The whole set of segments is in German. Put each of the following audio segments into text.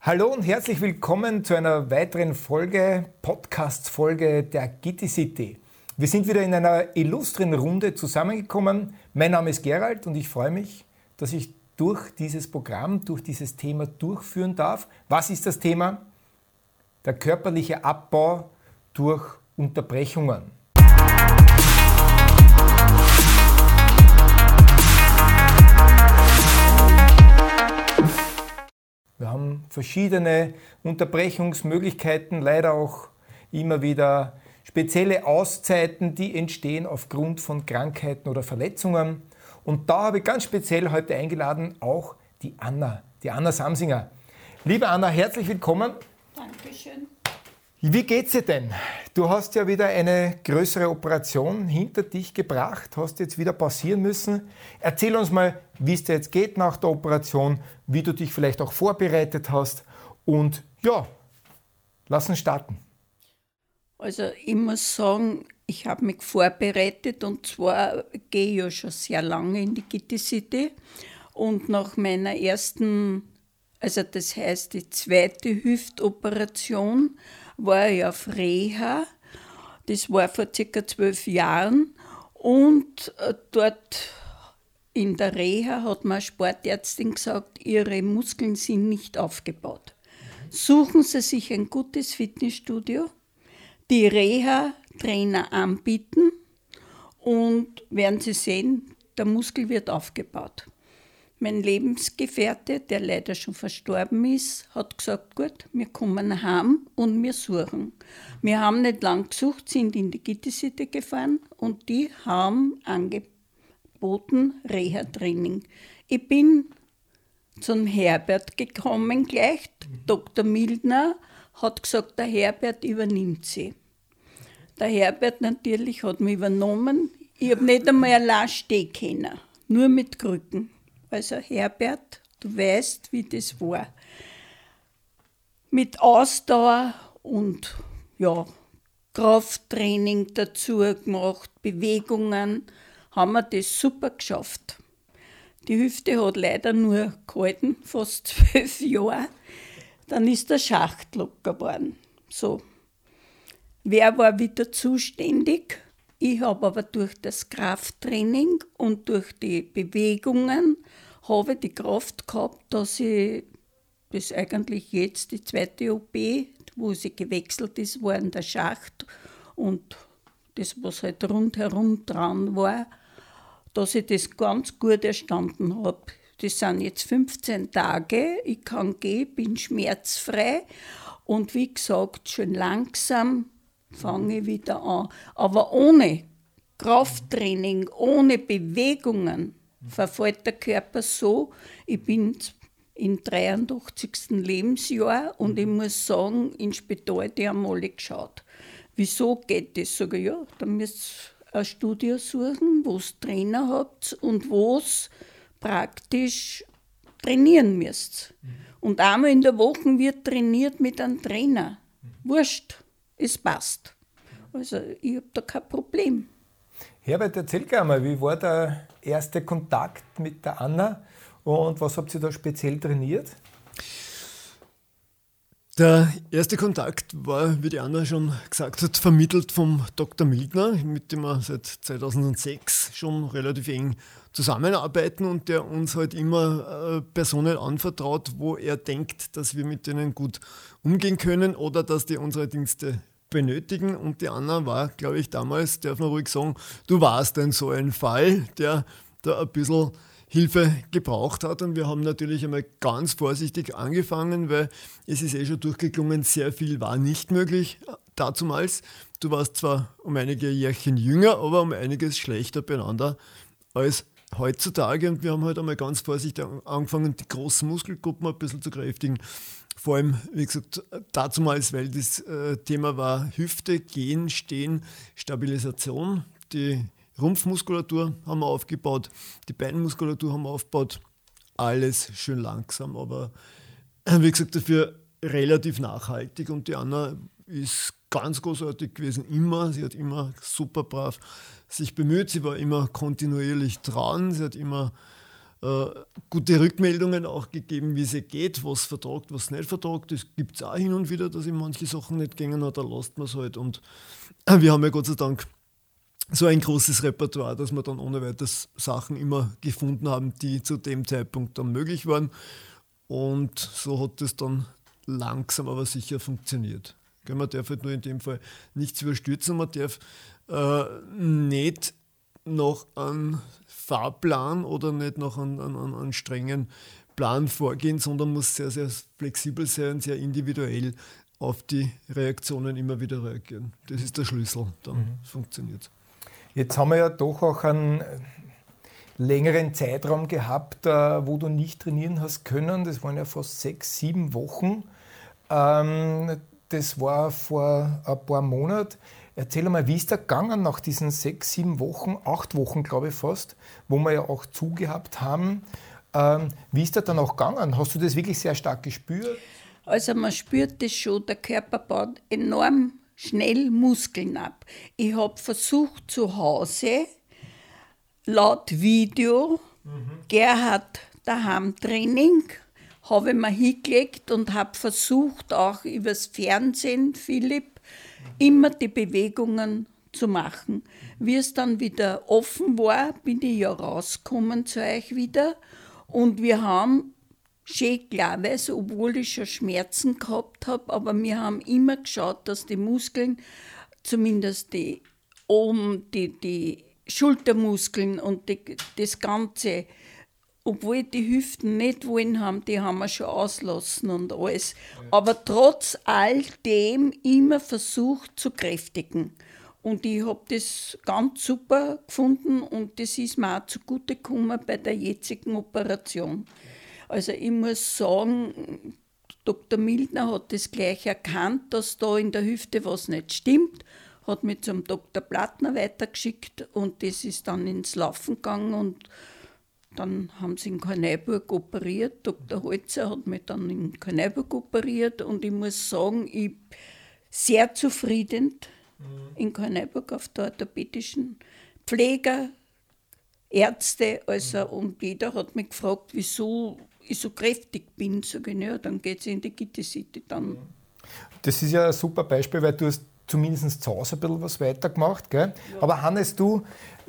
Hallo und herzlich willkommen zu einer weiteren Folge, Podcast-Folge der Gitti City. Wir sind wieder in einer illustren Runde zusammengekommen. Mein Name ist Gerald und ich freue mich, dass ich durch dieses Programm, durch dieses Thema durchführen darf. Was ist das Thema? Der körperliche Abbau durch Unterbrechungen. Wir haben verschiedene Unterbrechungsmöglichkeiten, leider auch immer wieder spezielle Auszeiten, die entstehen aufgrund von Krankheiten oder Verletzungen. Und da habe ich ganz speziell heute eingeladen auch die Anna, die Anna Samsinger. Liebe Anna, herzlich willkommen. Dankeschön. Wie geht's dir denn? Du hast ja wieder eine größere Operation hinter dich gebracht, hast jetzt wieder pausieren müssen. Erzähl uns mal, wie es dir jetzt geht nach der Operation, wie du dich vielleicht auch vorbereitet hast und ja, lass uns starten. Also ich muss sagen, ich habe mich vorbereitet und zwar gehe ich ja schon sehr lange in die Gitti City und nach meiner ersten, also das heißt die zweite Hüftoperation, war ich auf Reha. Das war vor circa zwölf Jahren. Und äh, dort in der Reha hat mir eine Sportärztin gesagt, ihre Muskeln sind nicht aufgebaut. Suchen Sie sich ein gutes Fitnessstudio, die Reha-Trainer anbieten und werden Sie sehen, der Muskel wird aufgebaut. Mein Lebensgefährte, der leider schon verstorben ist, hat gesagt, gut, wir kommen heim und wir suchen. Wir haben nicht lang gesucht, sind in die Gittisitte gefahren und die haben angeboten Reha-Training. Ich bin zum Herbert gekommen gleich. Dr. Mildner hat gesagt, der Herbert übernimmt sie. Der Herbert natürlich hat mich übernommen. Ich habe nicht einmal allein stehen können, nur mit Krücken. Also Herbert, du weißt, wie das war. Mit Ausdauer und ja, Krafttraining dazu gemacht, Bewegungen, haben wir das super geschafft. Die Hüfte hat leider nur gehalten, fast zwölf Jahre. Dann ist der Schacht locker geworden. So. Wer war wieder zuständig? Ich habe aber durch das Krafttraining und durch die Bewegungen habe die Kraft gehabt, dass ich das eigentlich jetzt die zweite OP, wo sie gewechselt ist, war in der Schacht. Und das, was halt rundherum dran war, dass ich das ganz gut erstanden habe. Das sind jetzt 15 Tage, ich kann gehen, bin schmerzfrei. Und wie gesagt, schön langsam fange ich wieder an. Aber ohne Krafttraining, ohne Bewegungen verfällt der Körper so. Ich bin im 83. Lebensjahr und ich muss sagen, in Spital, die haben alle geschaut. Wieso geht das? Sage ich, ja, dann müsst ihr ein Studio suchen, wo es Trainer habt und wo es praktisch trainieren müsst. Und einmal in der Woche wird trainiert mit einem Trainer. Wurscht es passt. Also ich habe da kein Problem. Herbert, erzähl gerne mal, wie war der erste Kontakt mit der Anna und was habt ihr da speziell trainiert? Der erste Kontakt war, wie die Anna schon gesagt hat, vermittelt vom Dr. Mildner, mit dem wir seit 2006 schon relativ eng zusammenarbeiten und der uns halt immer äh, Personen anvertraut, wo er denkt, dass wir mit denen gut umgehen können oder dass die unsere Dienste benötigen. Und die Anna war, glaube ich, damals, darf man ruhig sagen, du warst denn so ein Fall, der da ein bisschen Hilfe gebraucht hat. Und wir haben natürlich einmal ganz vorsichtig angefangen, weil es ist eh schon durchgeklungen, sehr viel war nicht möglich dazumals. Du warst zwar um einige Jährchen jünger, aber um einiges schlechter beieinander als heutzutage. Und wir haben halt einmal ganz vorsichtig angefangen, die großen Muskelgruppen ein bisschen zu kräftigen. Vor allem, wie gesagt, dazumals, weil das äh, Thema war Hüfte, Gehen, Stehen, Stabilisation. Die Rumpfmuskulatur haben wir aufgebaut, die Beinmuskulatur haben wir aufgebaut. Alles schön langsam, aber wie gesagt, dafür relativ nachhaltig. Und die Anna ist ganz großartig gewesen, immer. Sie hat immer super brav sich bemüht. Sie war immer kontinuierlich dran. Sie hat immer äh, gute Rückmeldungen auch gegeben, wie es geht, was vertragt, was nicht vertragt. Das gibt es auch hin und wieder, dass ihm manche Sachen nicht gingen, da lasst man es halt. Und wir haben ja Gott sei Dank so ein großes Repertoire, dass wir dann ohne weiteres Sachen immer gefunden haben, die zu dem Zeitpunkt dann möglich waren. Und so hat es dann langsam aber sicher funktioniert. Man darf halt nur in dem Fall nichts überstürzen, man darf äh, nicht noch einen Fahrplan oder nicht noch einen, einen, einen strengen Plan vorgehen, sondern muss sehr, sehr flexibel sein, sehr individuell auf die Reaktionen immer wieder reagieren. Das ist der Schlüssel, dann mhm. funktioniert es. Jetzt haben wir ja doch auch einen längeren Zeitraum gehabt, äh, wo du nicht trainieren hast können. Das waren ja fast sechs, sieben Wochen. Ähm, das war vor ein paar Monaten. Erzähl mal, wie ist der gegangen nach diesen sechs, sieben Wochen, acht Wochen, glaube ich fast, wo wir ja auch zugehabt haben. Ähm, wie ist der dann auch gegangen? Hast du das wirklich sehr stark gespürt? Also man spürt das schon, der Körper baut enorm schnell Muskeln ab. Ich habe versucht zu Hause, laut Video, mhm. Gerhard daheim Training, habe ich mir hingelegt und habe versucht, auch übers Fernsehen, Philipp, immer die Bewegungen zu machen. Wie es dann wieder offen war, bin ich ja rausgekommen zu euch wieder und wir haben schön klarweise, obwohl ich schon Schmerzen gehabt habe, aber wir haben immer geschaut, dass die Muskeln, zumindest die oben, die, die Schultermuskeln und die, das Ganze, obwohl die Hüften nicht wollen haben, die haben wir schon auslassen und alles. Aber trotz all dem immer versucht zu kräftigen. Und ich habe das ganz super gefunden und das ist mir auch zugute gekommen bei der jetzigen Operation. Also ich muss sagen, Dr. Mildner hat das gleich erkannt, dass da in der Hüfte was nicht stimmt, hat mich zum Dr. Plattner weitergeschickt und das ist dann ins Laufen gegangen und dann haben sie in Karneiburg operiert. Dr. Holzer hat mich dann in Karneiburg operiert und ich muss sagen, ich bin sehr zufrieden mhm. in Karneiburg auf der orthopädischen Pfleger, Ärzte, also, und jeder hat mich gefragt, wieso ich so kräftig bin, sage ich, ja, dann geht es in die Gitte City dann. Das ist ja ein super Beispiel, weil du hast zumindest zu Hause ein bisschen was weitergemacht. Gell? Ja. Aber Hannes, du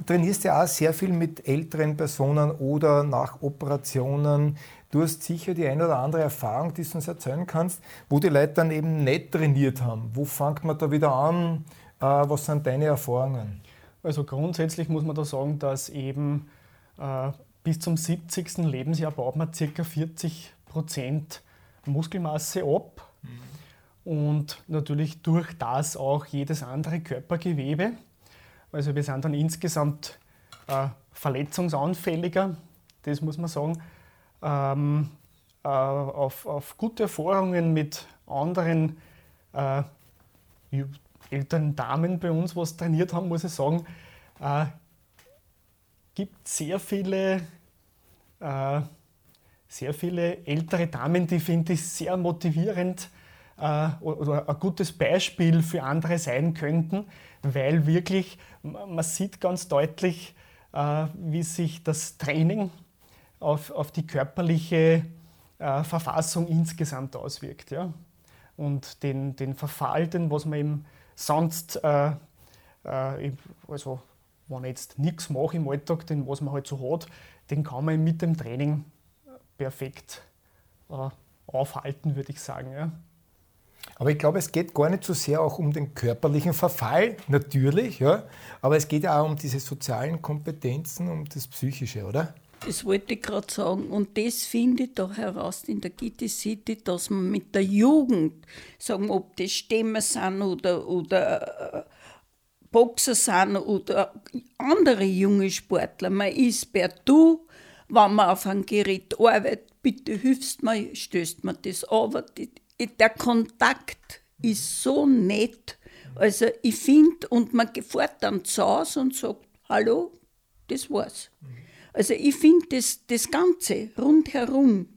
trainierst ja auch sehr viel mit älteren Personen oder nach Operationen. Du hast sicher die eine oder andere Erfahrung, die du uns erzählen kannst, wo die Leute dann eben nicht trainiert haben. Wo fängt man da wieder an? Äh, was sind deine Erfahrungen? Also grundsätzlich muss man da sagen, dass eben äh, bis zum 70. Lebensjahr baut man ca. 40 Prozent Muskelmasse ab mhm. Und natürlich durch das auch jedes andere Körpergewebe. Also wir sind dann insgesamt äh, verletzungsanfälliger, das muss man sagen. Ähm, äh, auf, auf, gute Erfahrungen mit anderen äh, älteren Damen bei uns, was trainiert haben, muss ich sagen, äh, gibt sehr viele, äh, sehr viele ältere Damen, die finde ich sehr motivierend oder ein gutes Beispiel für andere sein könnten, weil wirklich man sieht ganz deutlich, äh, wie sich das Training auf, auf die körperliche äh, Verfassung insgesamt auswirkt. Ja? Und den, den Verfalten, was man eben sonst, äh, äh, also wenn ich jetzt nichts mache im Alltag, den was man halt so hat, den kann man mit dem Training perfekt äh, aufhalten, würde ich sagen. Ja. Aber ich glaube, es geht gar nicht so sehr auch um den körperlichen Verfall, natürlich, ja, aber es geht ja auch um diese sozialen Kompetenzen, um das Psychische, oder? Das wollte ich gerade sagen. Und das finde ich da heraus in der Gitti City, dass man mit der Jugend, sagen ob das Stämmer sind oder, oder äh, Boxer sind oder andere junge Sportler. Man ist per Du, wenn man auf einem Gerät arbeitet, bitte hilfst mir, stößt man das aber der Kontakt ist so nett. Also ich finde, und man fährt dann zu Hause und sagt, hallo, das war's. Also ich finde, das, das Ganze rundherum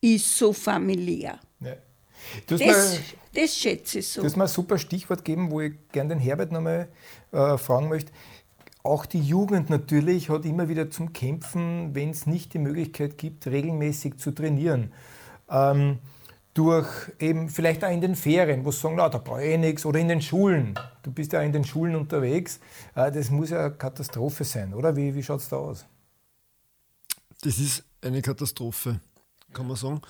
ist so familiär. Ja. Das, mal, das, schätze ich so. Du hast mir ein super Stichwort gegeben, wo ich gerne den Herbert nochmal äh, fragen möchte. auch die Jugend natürlich hat immer wieder zum Kämpfen, wenn es nicht die Möglichkeit gibt, regelmäßig zu trainieren. Ähm, durch eben vielleicht auch in den Ferien, wo sie sagen, na, da brauche ich eh nichts, oder in den Schulen. Du bist ja in den Schulen unterwegs. Äh, das muss ja eine Katastrophe sein, oder? Wie, wie schaut es da aus? Das ist eine Katastrophe, kann man sagen.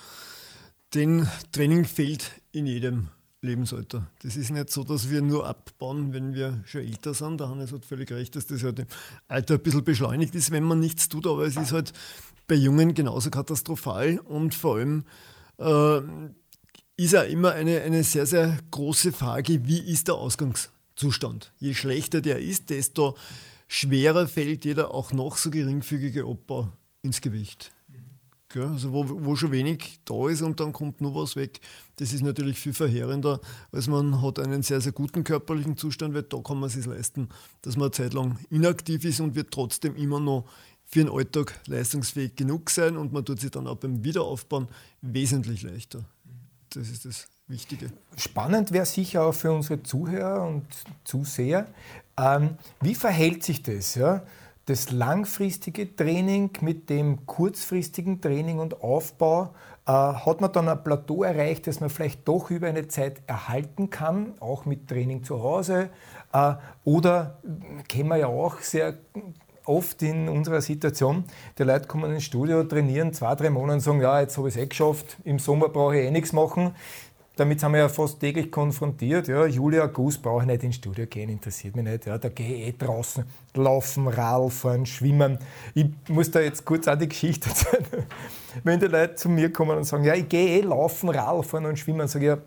Denn Training fehlt in jedem Lebensalter. Das ist nicht so, dass wir nur abbauen, wenn wir schon älter sind. Der Hannes hat völlig recht, dass das halt im Alter ein bisschen beschleunigt ist, wenn man nichts tut. Aber es ist halt bei Jungen genauso katastrophal und vor allem äh, ist ja immer eine, eine sehr, sehr große Frage, wie ist der Ausgangszustand? Je schlechter der ist, desto schwerer fällt jeder auch noch so geringfügige Abbau ins Gewicht. Also wo, wo schon wenig da ist und dann kommt nur was weg, das ist natürlich viel verheerender, als man hat einen sehr, sehr guten körperlichen Zustand, weil da kann man es sich leisten, dass man eine Zeit lang inaktiv ist und wird trotzdem immer noch für den Alltag leistungsfähig genug sein und man tut sich dann auch beim Wiederaufbauen wesentlich leichter. Das ist das Wichtige. Spannend wäre sicher auch für unsere Zuhörer und Zuseher, ähm, wie verhält sich das? Ja? Das langfristige Training mit dem kurzfristigen Training und Aufbau, äh, hat man dann ein Plateau erreicht, das man vielleicht doch über eine Zeit erhalten kann, auch mit Training zu Hause? Äh, oder kennen wir ja auch sehr oft in unserer Situation, die Leute kommen ins Studio, trainieren zwei, drei Monate und sagen, ja, jetzt habe ich es eh geschafft, im Sommer brauche ich eh nichts machen. Damit sind wir ja fast täglich konfrontiert. Ja, Juli, August brauche ich nicht ins Studio gehen, interessiert mich nicht. Ja, da gehe ich eh draußen laufen, Radl fahren, schwimmen. Ich muss da jetzt kurz auch die Geschichte erzählen. Wenn die Leute zu mir kommen und sagen, ja, ich gehe eh laufen, Radl fahren und schwimmen, sage ich, ja,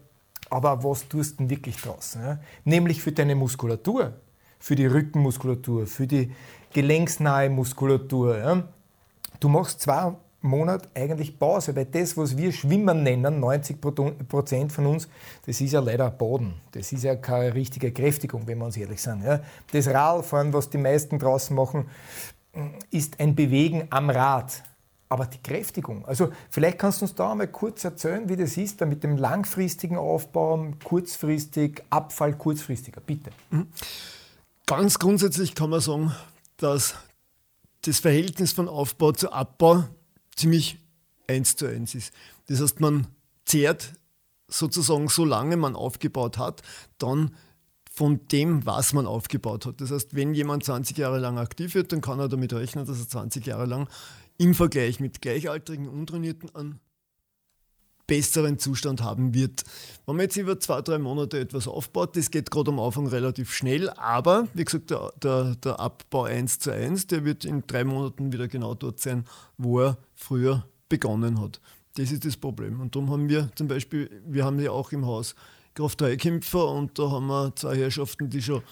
aber was tust du denn wirklich draußen? Ja? Nämlich für deine Muskulatur, für die Rückenmuskulatur, für die gelenksnahe Muskulatur. Ja? Du machst zwei Monate eigentlich Pause, weil das, was wir Schwimmen nennen, 90 Prozent von uns, das ist ja leider Boden. Das ist ja keine richtige Kräftigung, wenn wir uns ehrlich sind. Ja? Das Radfahren, was die meisten draußen machen, ist ein Bewegen am Rad. Aber die Kräftigung, also vielleicht kannst du uns da einmal kurz erzählen, wie das ist, da mit dem langfristigen Aufbau, kurzfristig, Abfall kurzfristiger, bitte. Mhm. Ganz grundsätzlich kann man sagen, dass das Verhältnis von Aufbau zu Abbau ziemlich eins zu eins ist. Das heißt, man zehrt sozusagen, solange man aufgebaut hat, dann von dem, was man aufgebaut hat. Das heißt, wenn jemand 20 Jahre lang aktiv wird, dann kann er damit rechnen, dass er 20 Jahre lang im Vergleich mit Gleichaltrigen, Untrainierten an besseren Zustand haben wird. Wenn man jetzt über zwei, drei Monate etwas aufbaut, das geht gerade am Anfang relativ schnell, aber wie gesagt, der, der, der Abbau 1 zu 1, der wird in drei Monaten wieder genau dort sein, wo er früher begonnen hat. Das ist das Problem. Und darum haben wir zum Beispiel, wir haben ja auch im Haus Kraft-3-Kämpfer und da haben wir zwei Herrschaften, die schon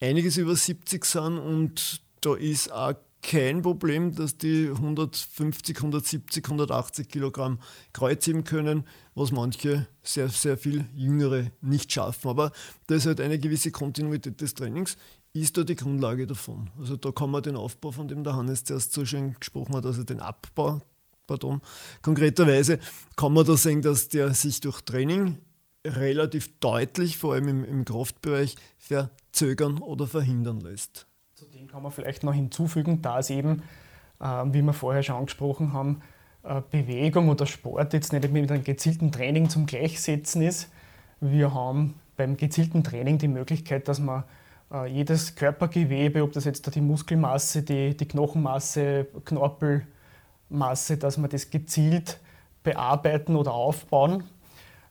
einiges über 70 sind und da ist auch kein Problem, dass die 150, 170, 180 Kilogramm kreuzheben können, was manche sehr, sehr viel Jüngere nicht schaffen. Aber da ist halt eine gewisse Kontinuität des Trainings, ist da die Grundlage davon. Also da kann man den Aufbau, von dem der Hannes zuerst so schön gesprochen hat, also den Abbau, pardon, konkreterweise kann man da sehen, dass der sich durch Training relativ deutlich, vor allem im, im Kraftbereich, verzögern oder verhindern lässt. Zu dem kann man vielleicht noch hinzufügen, dass eben, äh, wie wir vorher schon angesprochen haben, äh, Bewegung oder Sport jetzt nicht mit einem gezielten Training zum Gleichsetzen ist. Wir haben beim gezielten Training die Möglichkeit, dass man äh, jedes Körpergewebe, ob das jetzt die Muskelmasse, die, die Knochenmasse, Knorpelmasse, dass man das gezielt bearbeiten oder aufbauen.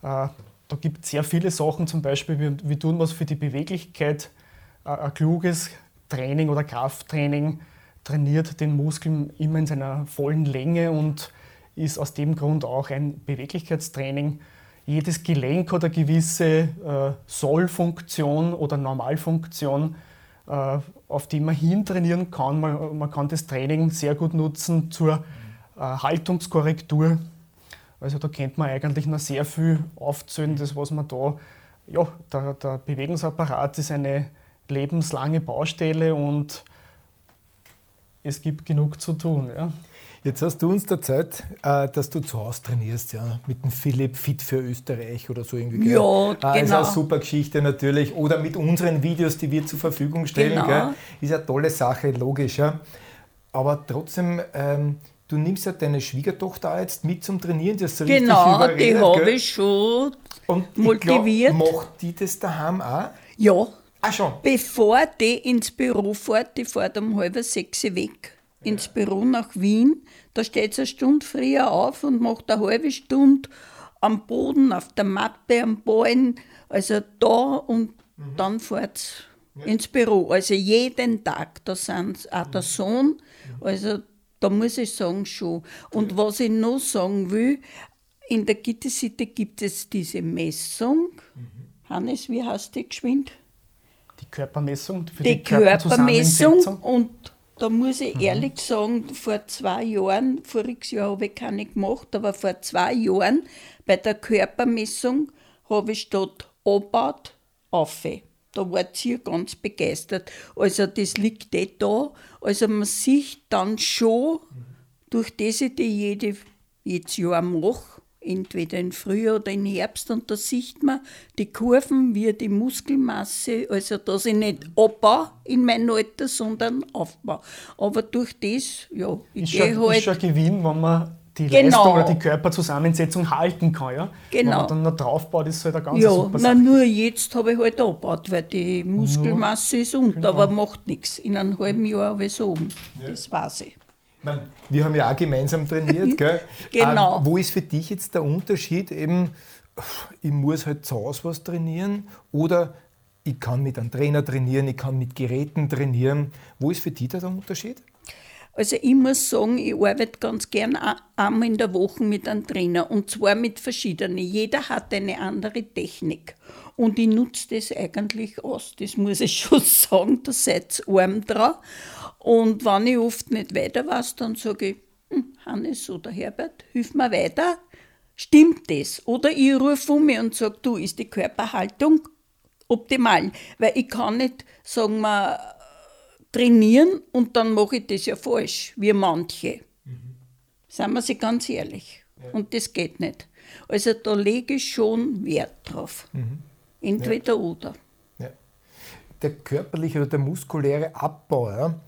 Äh, da gibt es sehr viele Sachen, zum Beispiel, wie, wie tun wir es für die Beweglichkeit, ein kluges Training oder Krafttraining trainiert den Muskel immer in seiner vollen Länge und ist aus dem Grund auch ein Beweglichkeitstraining. Jedes Gelenk hat eine gewisse äh, Sollfunktion oder Normalfunktion, äh, auf die man hintrainieren kann. Man, man, kann das Training sehr gut nutzen zur äh, Haltungskorrektur. Also da kennt man eigentlich noch sehr viel aufzählen, das was man da, ja, der, der Bewegungsapparat ist eine lebenslange Baustelle und es gibt genug zu tun. Ja. Jetzt hast du uns erzählt, äh, dass du zu Hause trainierst, ja, mit dem Philipp Fit für Österreich oder so irgendwie. Ja, ah, genau. Ist eine super Geschichte natürlich. Oder mit unseren Videos, die wir zur Verfügung stellen. Genau. Gell? Ist eine tolle Sache, logisch. Ja. Aber trotzdem, ähm, du nimmst ja deine Schwiegertochter jetzt mit zum Trainieren. Das so genau, die habe ich schon Und motiviert. Glaub, macht die das daheim auch? Ja. Ah, schon? Bevor die ins Büro fährt, die fährt um halb sechs weg ins Büro nach Wien. Da steht sie eine Stunde früher auf und macht eine halbe Stunde am Boden, auf der Matte, am Ballen, also da und mhm. dann fährt sie ja. ins Büro. Also jeden Tag, da sind auch der mhm. Sohn, mhm. also da muss ich sagen schon. Und ja. was ich noch sagen will, in der Gittesitte gibt es diese Messung. Mhm. Hannes, wie heißt die geschwind? Die Körpermessung für die, die Körpermessung und da muss ich mhm. ehrlich sagen, vor zwei Jahren, voriges Jahr habe ich keine gemacht, aber vor zwei Jahren bei der Körpermessung habe ich statt abbaut, auf. Da war sie ganz begeistert. Also das liegt eh da. Also man sieht dann schon, durch das ich die jede, jedes Jahr mache, entweder im Frühjahr oder im Herbst und da sieht man die Kurven, wie die Muskelmasse, also dass ich nicht abbaue in meinem Alter, sondern aufbaue. Aber durch das, ja, ich gehe halt... Ist schon ein Gewinn, wenn man die genau. Leistung oder die Körperzusammensetzung halten kann. Ja? Genau. Wenn man dann noch draufbaut, ist halt eine ganz ja, super Sache. nur jetzt habe ich halt abgebaut, weil die Muskelmasse ist unter, genau. aber macht nichts. In einem halben Jahr habe ich es oben. Ja. Das weiß ich. Meine, wir haben ja auch gemeinsam trainiert, gell? genau. Ähm, wo ist für dich jetzt der Unterschied? Eben, ich muss halt zu Hause was trainieren oder ich kann mit einem Trainer trainieren, ich kann mit Geräten trainieren. Wo ist für dich da der Unterschied? Also ich muss sagen, ich arbeite ganz gern einmal in der Woche mit einem Trainer und zwar mit verschiedenen. Jeder hat eine andere Technik und ich nutze das eigentlich aus. Das muss ich schon sagen, da seid ihr arm dran. Und wenn ich oft nicht weiter weiß, dann sage ich, hm, Hannes oder Herbert, hilf mir weiter. Stimmt das? Oder ich rufe um mich und sage, du, ist die Körperhaltung optimal? Weil ich kann nicht, sagen wir, trainieren und dann mache ich das ja falsch, wie manche. Mhm. Seien wir sie ganz ehrlich. Ja. Und das geht nicht. Also da lege ich schon Wert drauf. Mhm. Entweder ja. oder. Ja. Der körperliche oder der muskuläre Abbau, ja,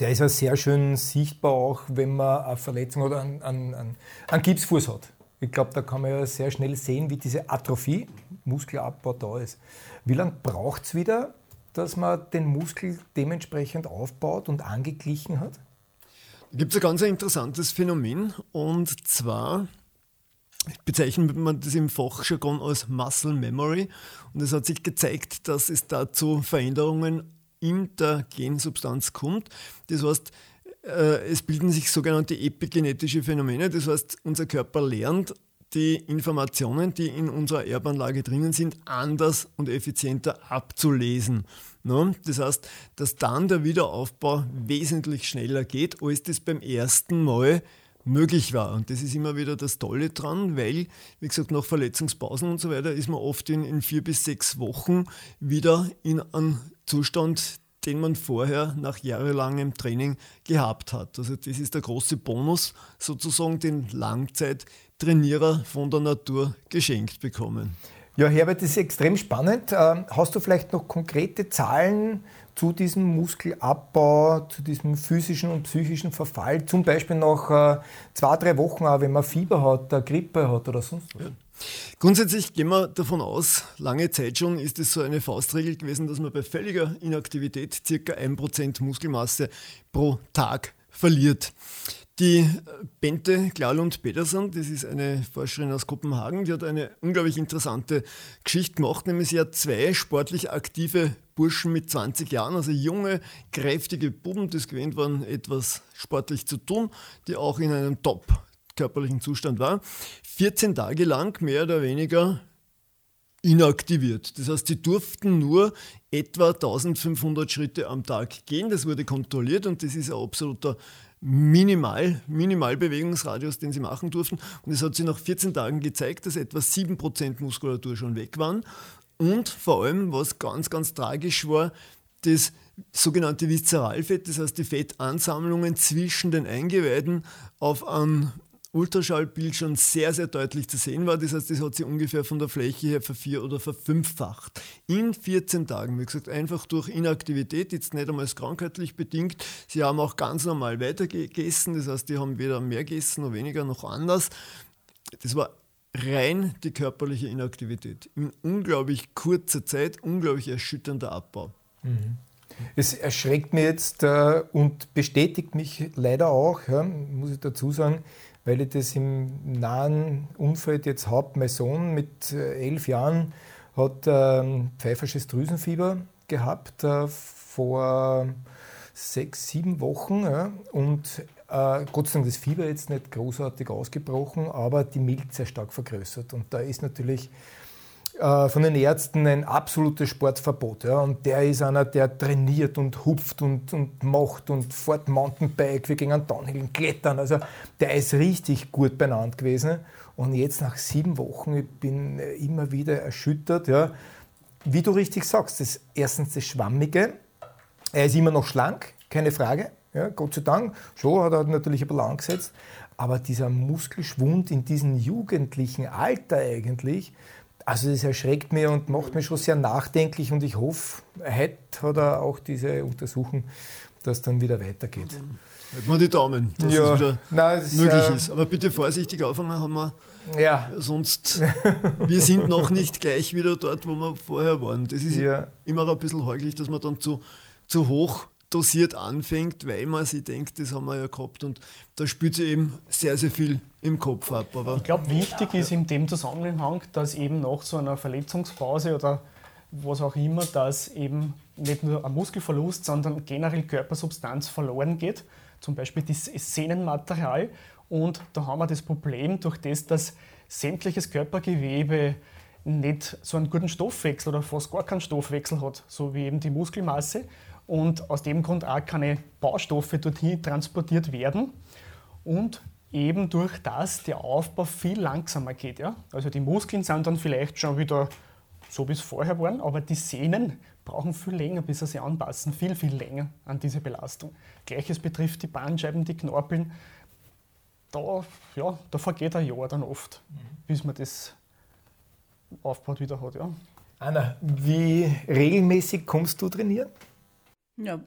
der ist ja sehr schön sichtbar, auch wenn man eine Verletzung oder einen, einen, einen Gipsfuß hat. Ich glaube, da kann man ja sehr schnell sehen, wie diese Atrophie, Muskelabbau da ist. Wie lange braucht es wieder, dass man den Muskel dementsprechend aufbaut und angeglichen hat? Da gibt es ein ganz interessantes Phänomen und zwar bezeichnet man das im Fachjargon als Muscle Memory und es hat sich gezeigt, dass es dazu Veränderungen in der Gensubstanz kommt. Das heißt, äh, es bilden sich sogenannte epigenetische Phänomene. Das heißt, unser Körper lernt die Informationen, die in unserer Erbanlage drinnen sind, anders und effizienter abzulesen. Das heißt, dass dann der Wiederaufbau wesentlich schneller geht, als das beim ersten Mal möglich war. Und das ist immer wieder das Tolle dran, weil, wie gesagt, nach Verletzungspausen und so weiter ist man oft in, in vier bis sechs Wochen wieder in einem Zustand, den man vorher nach jahrelangem Training gehabt hat. Also das ist der große Bonus, sozusagen den Langzeittrainierer von der Natur geschenkt bekommen. Ja, Herbert, das ist extrem spannend. Ähm, hast du vielleicht noch konkrete Zahlen zu diesem Muskelabbau, zu diesem physischen und psychischen Verfall, zum Beispiel nach äh, zwei, drei Wochen, auch wenn man Fieber hat, Grippe hat oder sonst was? Ja. Grundsätzlich gehen wir davon aus, lange Zeit schon ist es so eine Faustregel gewesen, dass man bei völliger Inaktivität circa 1% Muskelmasse pro Tag verliert. Die Bente Klalund Pedersen, das ist eine Forscherin aus Kopenhagen, die hat eine unglaublich interessante Geschichte gemacht, nämlich sie hat zwei sportlich aktive Burschen mit 20 Jahren, also junge, kräftige Buben, die es gewöhnt waren, etwas sportlich zu tun, die auch in einem top körperlichen Zustand waren, 14 Tage lang mehr oder weniger inaktiviert. Das heißt, sie durften nur etwa 1500 Schritte am Tag gehen. Das wurde kontrolliert und das ist ein absoluter Minimal, Minimalbewegungsradius, den sie machen durften. Und es hat sich nach 14 Tagen gezeigt, dass etwa 7% Muskulatur schon weg waren. Und vor allem, was ganz, ganz tragisch war, das sogenannte Viszeralfett, das heißt die Fettansammlungen zwischen den Eingeweiden auf einem Ultraschallbild schon sehr, sehr deutlich zu sehen war. Das heißt, das hat sich ungefähr von der Fläche her vervier- oder verfünffacht. In 14 Tagen, wie gesagt, einfach durch Inaktivität, jetzt nicht einmal krankheitlich bedingt. Sie haben auch ganz normal weitergegessen, das heißt, die haben weder mehr gegessen noch weniger noch anders. Das war rein die körperliche Inaktivität. In unglaublich kurzer Zeit, unglaublich erschütternder Abbau. Mhm. Es erschreckt mich jetzt äh, und bestätigt mich leider auch, ja, muss ich dazu sagen, weil ich das im nahen Umfeld jetzt habe. Mein Sohn mit äh, elf Jahren hat ähm, pfeifersches Drüsenfieber gehabt äh, vor sechs, sieben Wochen ja, und äh, Gott sei Dank das Fieber jetzt nicht großartig ausgebrochen, aber die Milz sehr stark vergrößert. Und da ist natürlich äh, von den Ärzten ein absolutes Sportverbot. Ja. Und der ist einer, der trainiert und hupft und, und macht und fährt Mountainbike, wir gehen an Downhill, klettern. Also der ist richtig gut benannt gewesen. Und jetzt nach sieben Wochen, ich bin immer wieder erschüttert. Ja. Wie du richtig sagst, das erstens das Schwammige. Er ist immer noch schlank, keine Frage. Ja, Gott sei Dank. Schon hat er natürlich ein bisschen angesetzt. Aber dieser Muskelschwund in diesem jugendlichen Alter eigentlich, also das erschreckt mich und macht mich schon sehr nachdenklich und ich hoffe, heute hat er auch diese Untersuchung, dass dann wieder weitergeht. Halt mal die Daumen, dass ja. es wieder Nein, das möglich ist, ist. Aber bitte vorsichtig auffangen, haben wir. Ja. Sonst, wir sind noch nicht gleich wieder dort, wo wir vorher waren. Das ist ja. immer ein bisschen häuglich, dass man dann zu, zu hoch dosiert anfängt, weil man sich denkt, das haben wir ja gehabt und da spürt sie eben sehr, sehr viel im Kopf ab. Aber ich glaube, wichtig ist in dem Zusammenhang, dass eben nach so einer Verletzungsphase oder was auch immer, dass eben nicht nur ein Muskelverlust, sondern generell Körpersubstanz verloren geht, zum Beispiel das Sehnenmaterial. Und da haben wir das Problem, durch das, dass sämtliches Körpergewebe nicht so einen guten Stoffwechsel oder fast gar keinen Stoffwechsel hat, so wie eben die Muskelmasse, und aus dem Grund auch keine Baustoffe dorthin transportiert werden und eben durch das der Aufbau viel langsamer geht. Ja? Also die Muskeln sind dann vielleicht schon wieder so, wie es vorher waren, aber die Sehnen brauchen viel länger, bis sie sich anpassen, viel, viel länger an diese Belastung. Gleiches betrifft die Bandscheiben, die Knorpeln. Da, ja, da vergeht ein Jahr dann oft, mhm. bis man das aufbaut wieder hat. Ja. Anna, wie regelmäßig kommst du trainieren? Ja,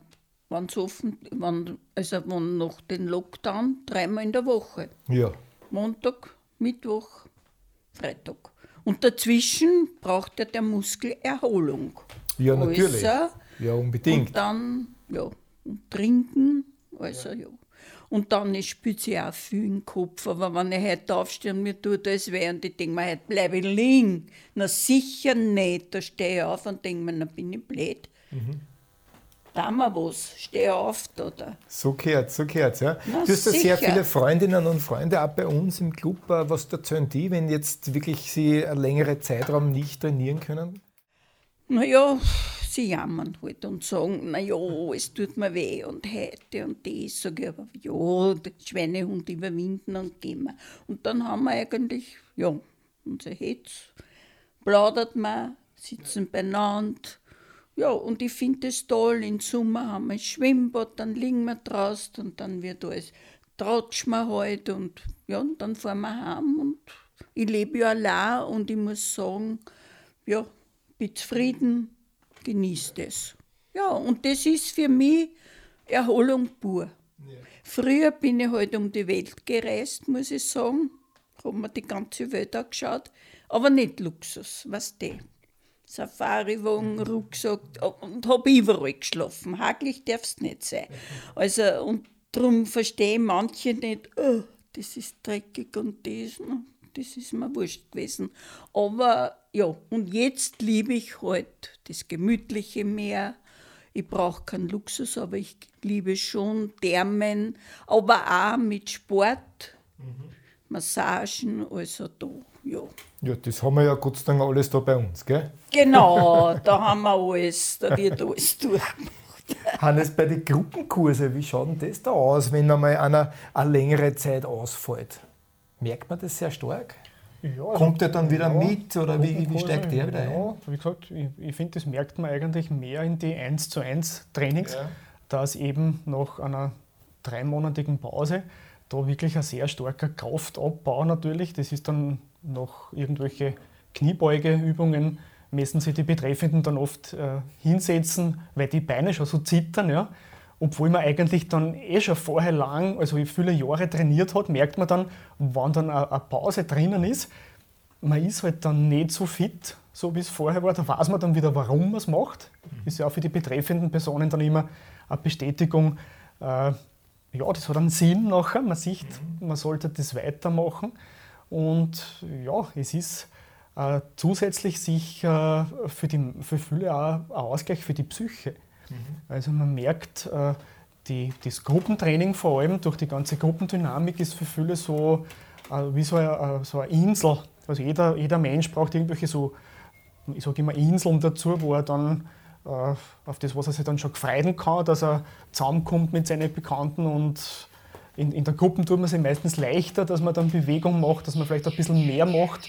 wenn offen, wenn, also wenn nach den Lockdown dreimal in der Woche. Ja. Montag, Mittwoch, Freitag. Und dazwischen braucht ja der Muskel Erholung. Ja, natürlich. Also, ja, unbedingt. Und dann, ja, und trinken, also ja. ja. Und dann ich spürt sich auch viel im Kopf. Aber wenn ich heute aufstehe und mir tut das weh und ich denke mir, heute bleibe ich liegen. Na sicher nicht. Da stehe ich auf und denke mir, na bin ich blöd. Mhm da mal was, steh auf, oder? So gehört, so gehört, ja. Na, du hast ja sehr viele Freundinnen und Freunde auch bei uns im Club. Äh, was erzählen die, wenn jetzt wirklich sie einen längeren Zeitraum nicht trainieren können? Naja, sie jammern halt und sagen, naja, es tut mir weh und heute und das. Sag ich aber, ja, Schweinehund überwinden und gehen wir. Und dann haben wir eigentlich, ja, unser Hetz, plaudert man, sitzen beieinander ja, und ich finde es toll. Im Sommer haben wir ein Schwimmbad, dann liegen wir draußen und dann wird alles, tratschen wir halt und ja, und dann fahren wir heim und ich lebe ja allein und ich muss sagen, ja, bin zufrieden, genieße das. Ja, und das ist für mich Erholung pur. Ja. Früher bin ich halt um die Welt gereist, muss ich sagen. Habe mir die ganze Welt angeschaut, aber nicht Luxus, was der. Safari-Wagen, Rucksack und habe überall geschlafen. Hagelig darf es nicht sein. Also, und darum verstehe ich manche nicht, oh, das ist dreckig und das, das ist mir wurscht gewesen. Aber ja, und jetzt liebe ich halt das gemütliche Meer. Ich brauche keinen Luxus, aber ich liebe schon Thermen, aber auch mit Sport, mhm. Massagen, also da, ja. Ja, das haben wir ja Gott sei Dank alles da bei uns, gell? Genau, da haben wir alles, da wird alles durchgemacht. Hannes, bei den Gruppenkursen, wie schaut denn das da aus, wenn einmal einer eine längere Zeit ausfällt? Merkt man das sehr stark? ja, kommt er dann wieder ja, mit oder wie, wie steigt der wieder ja, ein? Wie gesagt, ich, ich finde, das merkt man eigentlich mehr in die 1 zu 1 Trainings, ja. dass eben nach einer dreimonatigen Pause da wirklich ein sehr starker Kraftabbau natürlich. Das ist dann noch irgendwelche Kniebeugeübungen, müssen sich die Betreffenden dann oft äh, hinsetzen, weil die Beine schon so zittern. Ja. Obwohl man eigentlich dann eh schon vorher lang, also viele Jahre trainiert hat, merkt man dann, wann dann eine Pause drinnen ist, man ist halt dann nicht so fit, so wie es vorher war. Da weiß man dann wieder, warum man es macht. Mhm. Ist ja auch für die betreffenden Personen dann immer eine Bestätigung, äh, ja, das hat einen Sinn nachher. Man sieht, mhm. man sollte das weitermachen. Und ja, es ist äh, zusätzlich sich äh, für, die, für viele auch ein Ausgleich für die Psyche. Mhm. Also man merkt, äh, die, das Gruppentraining vor allem durch die ganze Gruppendynamik ist für viele so äh, wie so eine, so eine Insel. Also jeder, jeder Mensch braucht irgendwelche so, ich sage immer Inseln dazu, wo er dann äh, auf das, was er sich dann schon gefreien kann, dass er zusammenkommt mit seinen Bekannten und in, in der Gruppe tut man sich meistens leichter, dass man dann Bewegung macht, dass man vielleicht ein bisschen mehr macht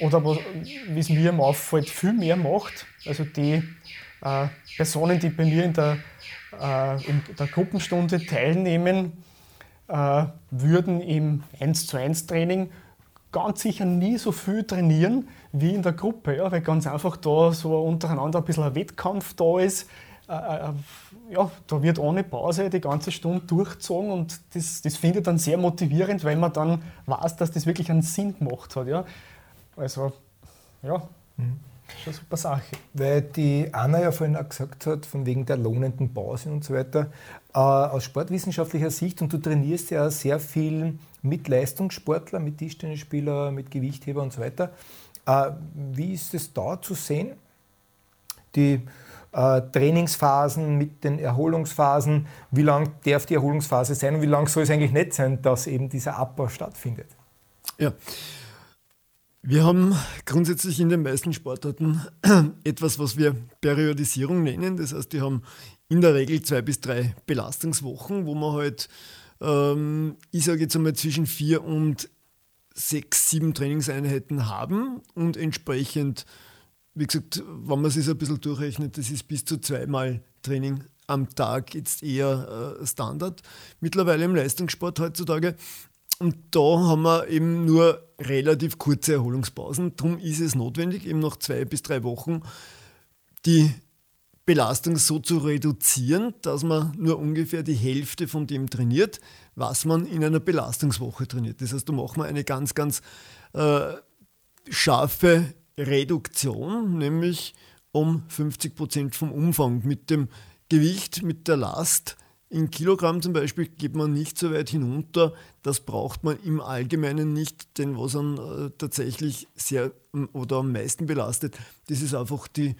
oder wie es mir auffällt, viel mehr macht. Also die äh, Personen, die bei mir in der, äh, in der Gruppenstunde teilnehmen, äh, würden im 1 zu 1 Training ganz sicher nie so viel trainieren wie in der Gruppe, ja, weil ganz einfach da so untereinander ein bisschen ein Wettkampf da ist. Äh, äh, ja, da wird ohne Pause die ganze Stunde durchgezogen und das, das finde ich dann sehr motivierend, weil man dann weiß, dass das wirklich einen Sinn gemacht hat. Ja. Also, ja. Mhm. Schon eine super Sache. Weil die Anna ja vorhin auch gesagt hat, von wegen der lohnenden Pause und so weiter, aus sportwissenschaftlicher Sicht, und du trainierst ja sehr viel mit Leistungssportler, mit Tischtennisspieler, mit Gewichtheber und so weiter. Äh, wie ist es da zu sehen? Die äh, Trainingsphasen mit den Erholungsphasen, wie lang darf die Erholungsphase sein und wie lang soll es eigentlich nicht sein, dass eben dieser Abbau stattfindet? Ja, wir haben grundsätzlich in den meisten Sportarten etwas, was wir Periodisierung nennen. Das heißt, die haben in der Regel zwei bis drei Belastungswochen, wo man halt, ähm, ich sage jetzt einmal, zwischen vier und sechs, sieben Trainingseinheiten haben und entsprechend, wie gesagt, wenn man es ein bisschen durchrechnet, das ist bis zu zweimal Training am Tag jetzt eher äh, Standard. Mittlerweile im Leistungssport heutzutage und da haben wir eben nur relativ kurze Erholungspausen. Darum ist es notwendig, eben nach zwei bis drei Wochen die Belastung so zu reduzieren, dass man nur ungefähr die Hälfte von dem trainiert, was man in einer Belastungswoche trainiert. Das heißt, da machen wir eine ganz, ganz äh, scharfe Reduktion, nämlich um 50 Prozent vom Umfang mit dem Gewicht, mit der Last in Kilogramm zum Beispiel geht man nicht so weit hinunter. Das braucht man im Allgemeinen nicht, denn was an äh, tatsächlich sehr oder am meisten belastet, das ist einfach die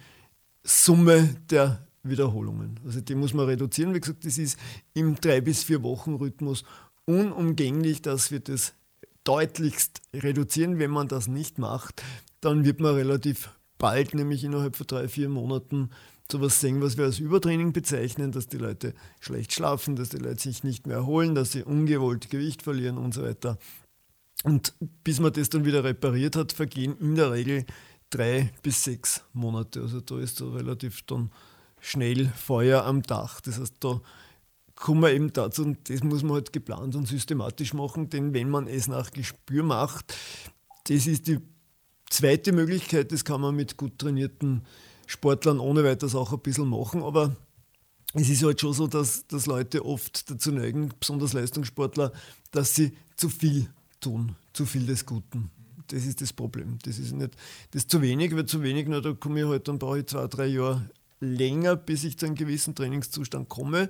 Summe der Wiederholungen. Also die muss man reduzieren. Wie gesagt, das ist im drei bis vier Wochen Rhythmus unumgänglich, dass wir das deutlichst reduzieren. Wenn man das nicht macht, dann wird man relativ bald, nämlich innerhalb von drei, vier Monaten, sowas sehen, was wir als Übertraining bezeichnen, dass die Leute schlecht schlafen, dass die Leute sich nicht mehr erholen, dass sie ungewollt Gewicht verlieren und so weiter. Und bis man das dann wieder repariert hat, vergehen in der Regel drei bis sechs Monate. Also da ist so relativ dann schnell Feuer am Dach. Das heißt, da kommen wir eben dazu und das muss man halt geplant und systematisch machen, denn wenn man es nach Gespür macht, das ist die zweite Möglichkeit, das kann man mit gut trainierten Sportlern ohne weiteres auch ein bisschen machen, aber es ist halt schon so, dass, dass Leute oft dazu neigen, besonders Leistungssportler, dass sie zu viel tun, zu viel des Guten. Das ist das Problem. Das ist nicht das ist zu wenig, weil zu wenig, na, da komme ich halt, dann brauche ich zwei, drei Jahre länger, bis ich zu einem gewissen Trainingszustand komme.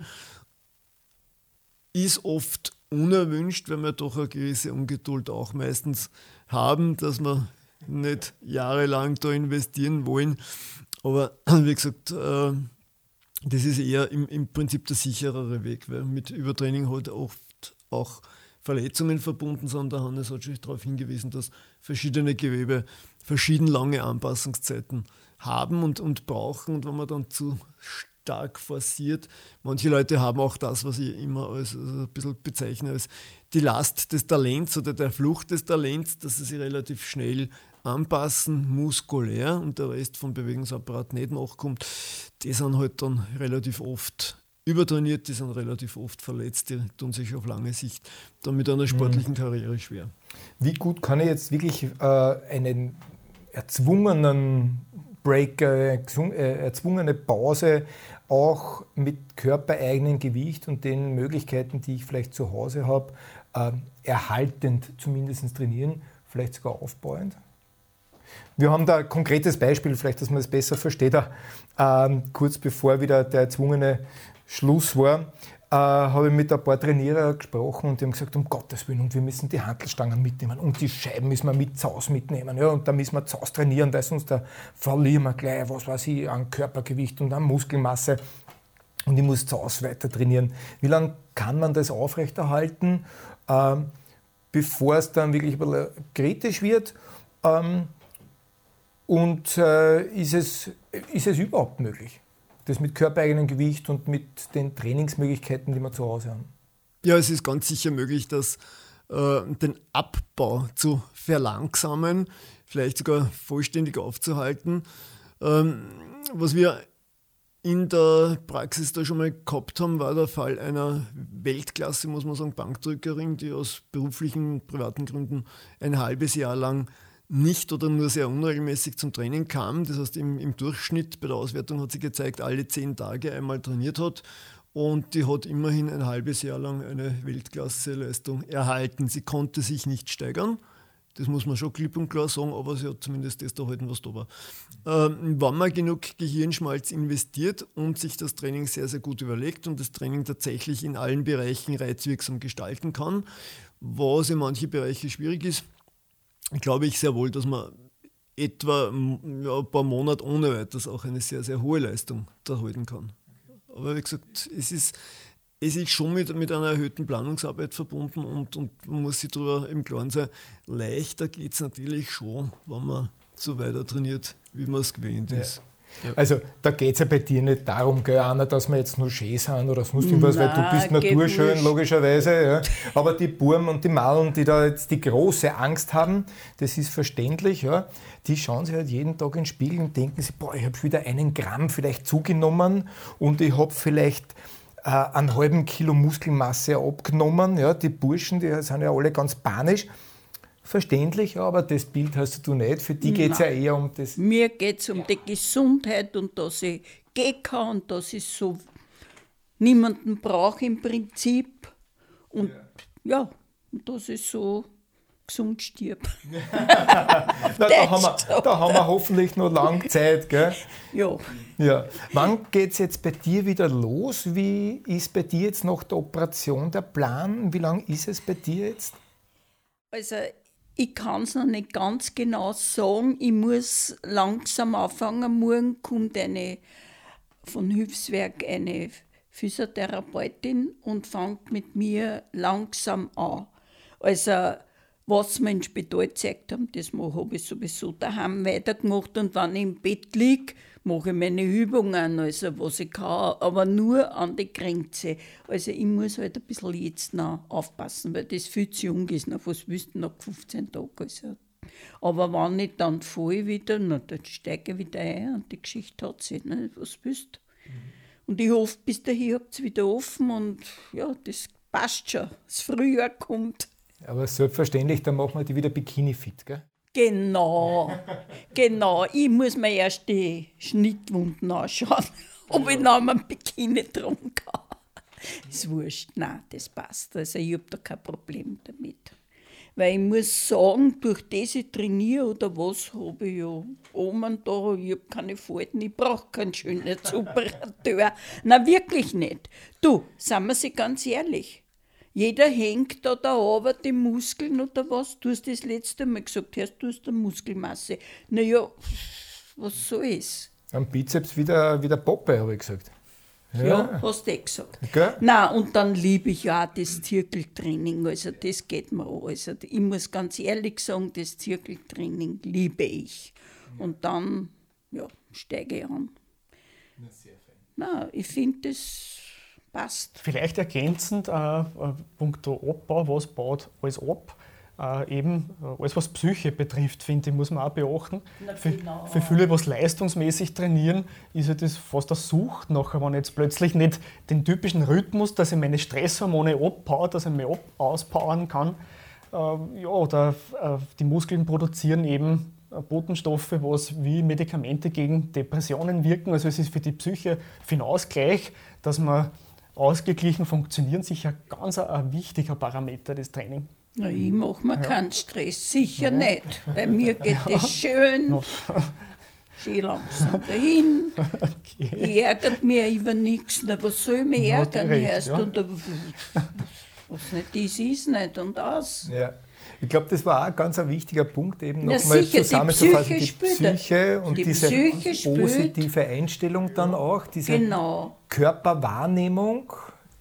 Ist oft unerwünscht, weil wir doch eine gewisse Ungeduld auch meistens haben, dass wir nicht jahrelang da investieren wollen. Aber wie gesagt, äh, das ist eher im, im Prinzip der sicherere Weg, weil mit Übertraining halt oft auch Verletzungen verbunden sind. Der Hannes hat schon darauf hingewiesen, dass verschiedene Gewebe verschieden lange Anpassungszeiten haben und, und brauchen. Und wenn man dann zu stark forciert. Manche Leute haben auch das, was ich immer als also ein bisschen bezeichne als die Last des Talents oder der Flucht des Talents, dass sie sich relativ schnell anpassen, muskulär und der Rest vom Bewegungsapparat nicht nachkommt. Die sind halt dann relativ oft übertrainiert, die sind relativ oft verletzt, die tun sich auf lange Sicht dann mit einer sportlichen mhm. Karriere schwer. Wie gut kann ich jetzt wirklich äh, einen erzwungenen Break, äh, erzwungene Pause auch mit körpereigenen Gewicht und den Möglichkeiten, die ich vielleicht zu Hause habe, äh, erhaltend zumindest trainieren, vielleicht sogar aufbauend? Wir haben da ein konkretes Beispiel, vielleicht, dass man es besser versteht. Ähm, kurz bevor wieder der erzwungene Schluss war, äh, habe ich mit ein paar Trainierer gesprochen und die haben gesagt, um Gottes Willen, und wir müssen die Handelstangen mitnehmen und die Scheiben müssen wir mit Zaus mitnehmen. Ja, und da müssen wir Zaus trainieren, weil sonst da verlieren wir gleich, was weiß ich, an Körpergewicht und an Muskelmasse. Und ich muss Zaus weiter trainieren. Wie lange kann man das aufrechterhalten, ähm, bevor es dann wirklich kritisch wird? Ähm, und äh, ist, es, ist es überhaupt möglich? Das mit körpereigenem Gewicht und mit den Trainingsmöglichkeiten, die wir zu Hause haben. Ja, es ist ganz sicher möglich, dass äh, den Abbau zu verlangsamen, vielleicht sogar vollständig aufzuhalten. Ähm, was wir in der Praxis da schon mal gehabt haben, war der Fall einer Weltklasse, muss man sagen, Bankdrückerin, die aus beruflichen, privaten Gründen ein halbes Jahr lang nicht oder nur sehr unregelmäßig zum Training kam. Das heißt, im, im Durchschnitt bei der Auswertung hat sie gezeigt, alle zehn Tage einmal trainiert hat und die hat immerhin ein halbes Jahr lang eine Weltklasse-Leistung erhalten. Sie konnte sich nicht steigern. Das muss man schon klipp und klar sagen, aber sie hat zumindest das da halten, was da war. Ähm, wenn man genug Gehirnschmalz investiert und sich das Training sehr, sehr gut überlegt und das Training tatsächlich in allen Bereichen reizwirksam gestalten kann, was in manchen Bereichen schwierig ist, glaube ich sehr wohl, dass man etwa ja, ein paar Monate ohne weiteres auch eine sehr, sehr hohe Leistung da halten kann. Aber wie gesagt, es ist, es ist schon mit, mit einer erhöhten Planungsarbeit verbunden und, und man muss sich darüber im Klaren sein, leichter geht es natürlich schon, wenn man so weiter trainiert, wie man es gewöhnt ist. Ja. Also da geht es ja bei dir nicht darum, gell, Anna, dass wir jetzt nur schön sind oder sonst irgendwas, weil du bist naturschön, logischerweise. Ja. Aber die Burm und die Malen, die da jetzt die große Angst haben, das ist verständlich, ja, die schauen sich halt jeden Tag in den Spiegel und denken sich, boah, ich habe wieder einen Gramm vielleicht zugenommen und ich habe vielleicht äh, einen halben Kilo Muskelmasse abgenommen. Ja. Die Burschen, die sind ja alle ganz panisch verständlich, aber das Bild hast du nicht. Für die geht es ja eher um das. Mir geht es um die Gesundheit und dass ich gehen kann und dass ich so niemanden brauche im Prinzip. Und ja, ja und dass ich so gesund stirb. Na, da, haben wir, da haben wir hoffentlich noch lange Zeit. Gell? Ja. ja. Wann geht es jetzt bei dir wieder los? Wie ist bei dir jetzt nach der Operation der Plan? Wie lange ist es bei dir jetzt? Also ich kann es noch nicht ganz genau sagen. Ich muss langsam anfangen. Morgen kommt eine von Hilfswerk eine Physiotherapeutin und fängt mit mir langsam an. Also, was mir in Spital gezeigt haben, das habe ich sowieso daheim weitergemacht. Und wenn ich im Bett liege, mache ich meine Übungen, also was ich kann, aber nur an die Grenze. Also ich muss halt ein bisschen jetzt noch aufpassen, weil das viel zu jung ist. Noch, was willst du nach 15 Tagen? Also. Aber wenn ich dann voll wieder, na, dann steige ich wieder ein und die Geschichte hat sich, ne? was willst mhm. Und ich hoffe, bis dahin habt ihr wieder offen und ja, das passt schon. Das Frühjahr kommt. Aber selbstverständlich, dann machen wir die wieder Bikini-fit, gell? Genau, genau. Ich muss mir erst die Schnittwunden anschauen, ob ich noch einen Bikini tragen kann. Ist wurscht, nein, das passt. Also ich habe da kein Problem damit. Weil ich muss sagen, durch das ich trainiere oder was, habe ich ja oben da, ich habe keine Falten, ich brauche keinen Schönheitsoperateur. Nein, wirklich nicht. Du, sagen wir sie ganz ehrlich, jeder hängt da da aber die Muskeln oder was. Du hast das letzte Mal gesagt, hast du hast eine Muskelmasse. Naja, was so ist. Am Bizeps wieder, wieder Poppe, habe ich gesagt. Ja, ja hast du eh gesagt. Okay. Nein, und dann liebe ich ja auch das Zirkeltraining. Also das geht mir auch. Also ich muss ganz ehrlich sagen, das Zirkeltraining liebe ich. Und dann ja, steige ich an. Na, sehr fein. Na, ich finde, das passt. Vielleicht ergänzend, äh, äh, punkto Abbau, was baut alles ab? Äh, eben äh, alles, was Psyche betrifft, finde ich, muss man auch beachten. Na, Für, genau. für viele, was leistungsmäßig trainieren, ist ja das fast eine Sucht nachher, wenn ich jetzt plötzlich nicht den typischen Rhythmus, dass ich meine Stresshormone abbaue, dass ich mich ab auspowern kann. Äh, ja, oder äh, die Muskeln produzieren eben äh, Botenstoffe, was wie Medikamente gegen Depressionen wirken. Also es ist für die Psyche für den Ausgleich, dass man ausgeglichen funktionieren, sicher ganz ein, ein wichtiger Parameter des Trainings. Na, ich mache mir keinen Stress, sicher nicht. Bei mir geht es schön, schön langsam dahin. Ich ärgere mich über nichts. Na, was soll ich mich Ja, ärgern? recht, Erst ja. und, äh, was nicht ist, ist nicht und aus. Ja. Ich glaube, das war auch ein ganz ein wichtiger Punkt, eben Ja, nochmal sicher, die zusammenzufassen, Psyche die. Psyche und Die diese Psyche positive Einstellung dann auch, diese Genau. Körperwahrnehmung.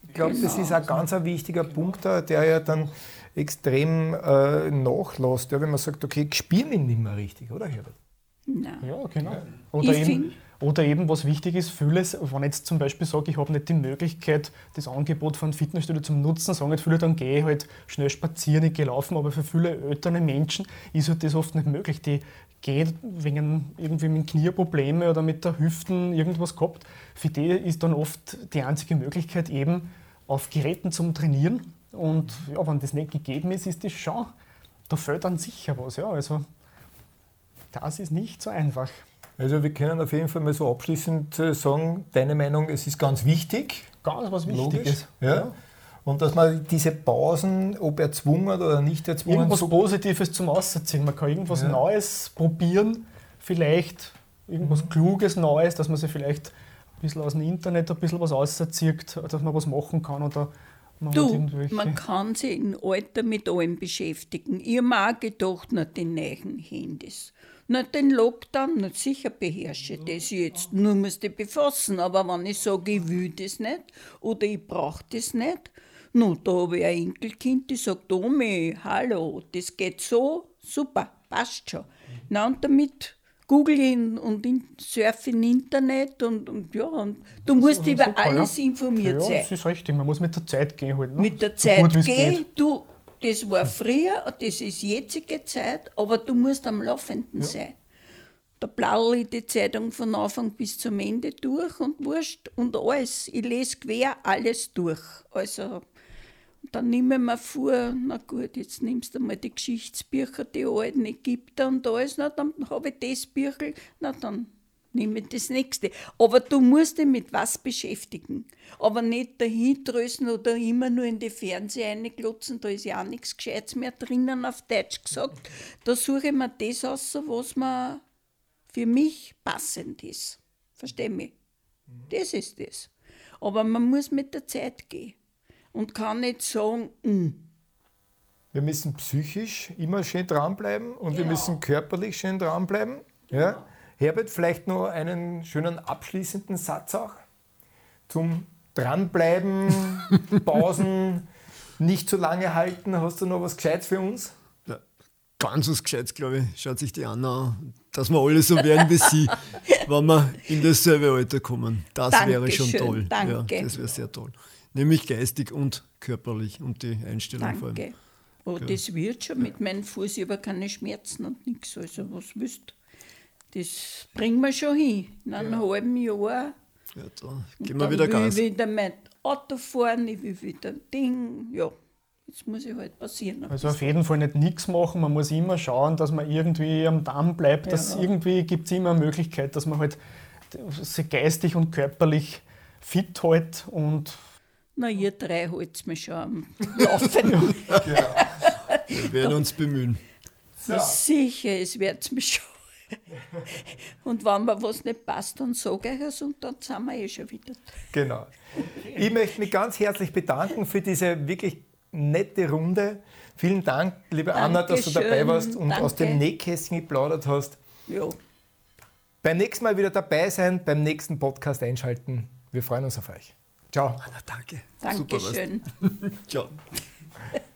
Ich glaube, das Genau. ist ein ganz ein wichtiger Punkt, da, der ja dann extrem äh, nachlässt, ja, wenn man sagt, okay, ich spiele ihn nicht mehr richtig, oder Herbert? Nein. Ja, genau. Oder Ich eben, oder eben, was wichtig ist, vieles, wenn ich jetzt zum Beispiel sage, ich habe nicht die Möglichkeit, das Angebot von Fitnessstudio zum Nutzen, sagen halt viele, dann gehe ich halt schnell spazieren, ich gehe laufen, aber für viele ältere Menschen ist halt das oft nicht möglich. Die gehen wegen irgendwie mit Knieprobleme oder mit der Hüften irgendwas gehabt. Für die ist dann oft die einzige Möglichkeit eben auf Geräten zum Trainieren. Und ja, wenn das nicht gegeben ist, ist das schon, da fällt dann sicher was. Ja, also das ist nicht so einfach. Also wir können auf jeden Fall mal so abschließend äh, sagen, deine Meinung, es ist ganz wichtig, Ganz was Wichtiges. ja. Und dass man diese Pausen, ob erzwungen oder nicht erzwungen, Irgendwas so Positives zum Ausziehen. Man kann irgendwas Ja. Neues probieren, vielleicht irgendwas Mhm. Kluges Neues, dass man sich vielleicht ein bisschen aus dem Internet ein bisschen was auszieht, dass man was machen kann oder man Du, man kann sich im Alter mit allem beschäftigen. Ich auch gedacht, na, die neuen Handys. Na, den Lockdown, na, sicher beherrsche ich das jetzt. Nur muss ich befassen. Aber wenn ich sage, ich will das nicht oder ich brauche das nicht, no, da habe ich ein Enkelkind, die sagt, Omi, hallo, das geht so, super, passt schon. Na, und damit google ich und in, surfe im Internet und, und ja, und du musst über super, alles ja. informiert ja, sein das ist richtig. Man muss mit der Zeit gehen halt. Ne? mit der So Zeit gut, wie's gehen. geht. Du, das war früher, das ist jetzige Zeit, aber du musst am Laufenden sein. Da blaue ich die Zeitung von Anfang bis zum Ende durch und wurscht und alles. Ich lese quer alles durch. Also, dann nehme ich mir vor, na gut, jetzt nimmst du mal die Geschichtsbücher, die alten Ägypter und alles, na dann habe ich das Büchel, na dann ich das nächste. Aber du musst dich mit was beschäftigen. Aber nicht dahindrösen oder immer nur in die Fernseher reinglotzen, da ist ja auch nichts Gescheites mehr drinnen, auf Deutsch gesagt. Da suche ich mir das aus, was mir für mich passend ist. Versteh mich? Das ist das. Aber man muss mit der Zeit gehen und kann nicht sagen, "Mm, Wir müssen psychisch immer schön dranbleiben und wir Genau. müssen körperlich schön dranbleiben. Ja? Herbert, vielleicht noch einen schönen abschließenden Satz auch zum Dranbleiben, Pausen, nicht zu lange halten. Hast du noch was Gescheites für uns? Ja, ganz was Gescheites, glaube ich, schaut sich die Anna an, dass wir alle so werden wie sie, wenn wir in dasselbe Alter kommen. Das wäre schon Dankeschön, toll. danke. Ja, das wäre sehr toll. Nämlich geistig und körperlich und die Einstellung vor allem. danke. Oh, das wird schon mit meinem Fuß, ich habe keine Schmerzen und nichts. Also, was willst du? Das bringen wir schon hin. In einem halben Jahr. Ja, da Und geben wir wieder will Gas. ich wieder mein Auto fahren, ich will wieder ein Ding. Ja, jetzt muss ich halt passieren. Also auf jeden Fall nicht nichts machen, man muss immer schauen, dass man irgendwie am Damm bleibt. Dass Ja. irgendwie gibt es immer eine Möglichkeit, dass man halt sich geistig und körperlich fit hält und Na, ihr drei halt's mir schon am Laufen. Wir werden uns bemühen. Sicher, es wird's mir schon. Und wenn mir was nicht passt, dann sage ich es und dann sind wir eh schon wieder. Genau. Ich möchte mich ganz herzlich bedanken für diese wirklich nette Runde. Vielen Dank, liebe Anna, dass du dabei Dankeschön, warst und aus danke. dem Nähkästchen geplaudert hast. Ja, Beim nächsten Mal wieder dabei sein, beim nächsten Podcast einschalten. Wir freuen uns auf euch. Ciao. Anna, danke. danke Super, was. schön. Ciao.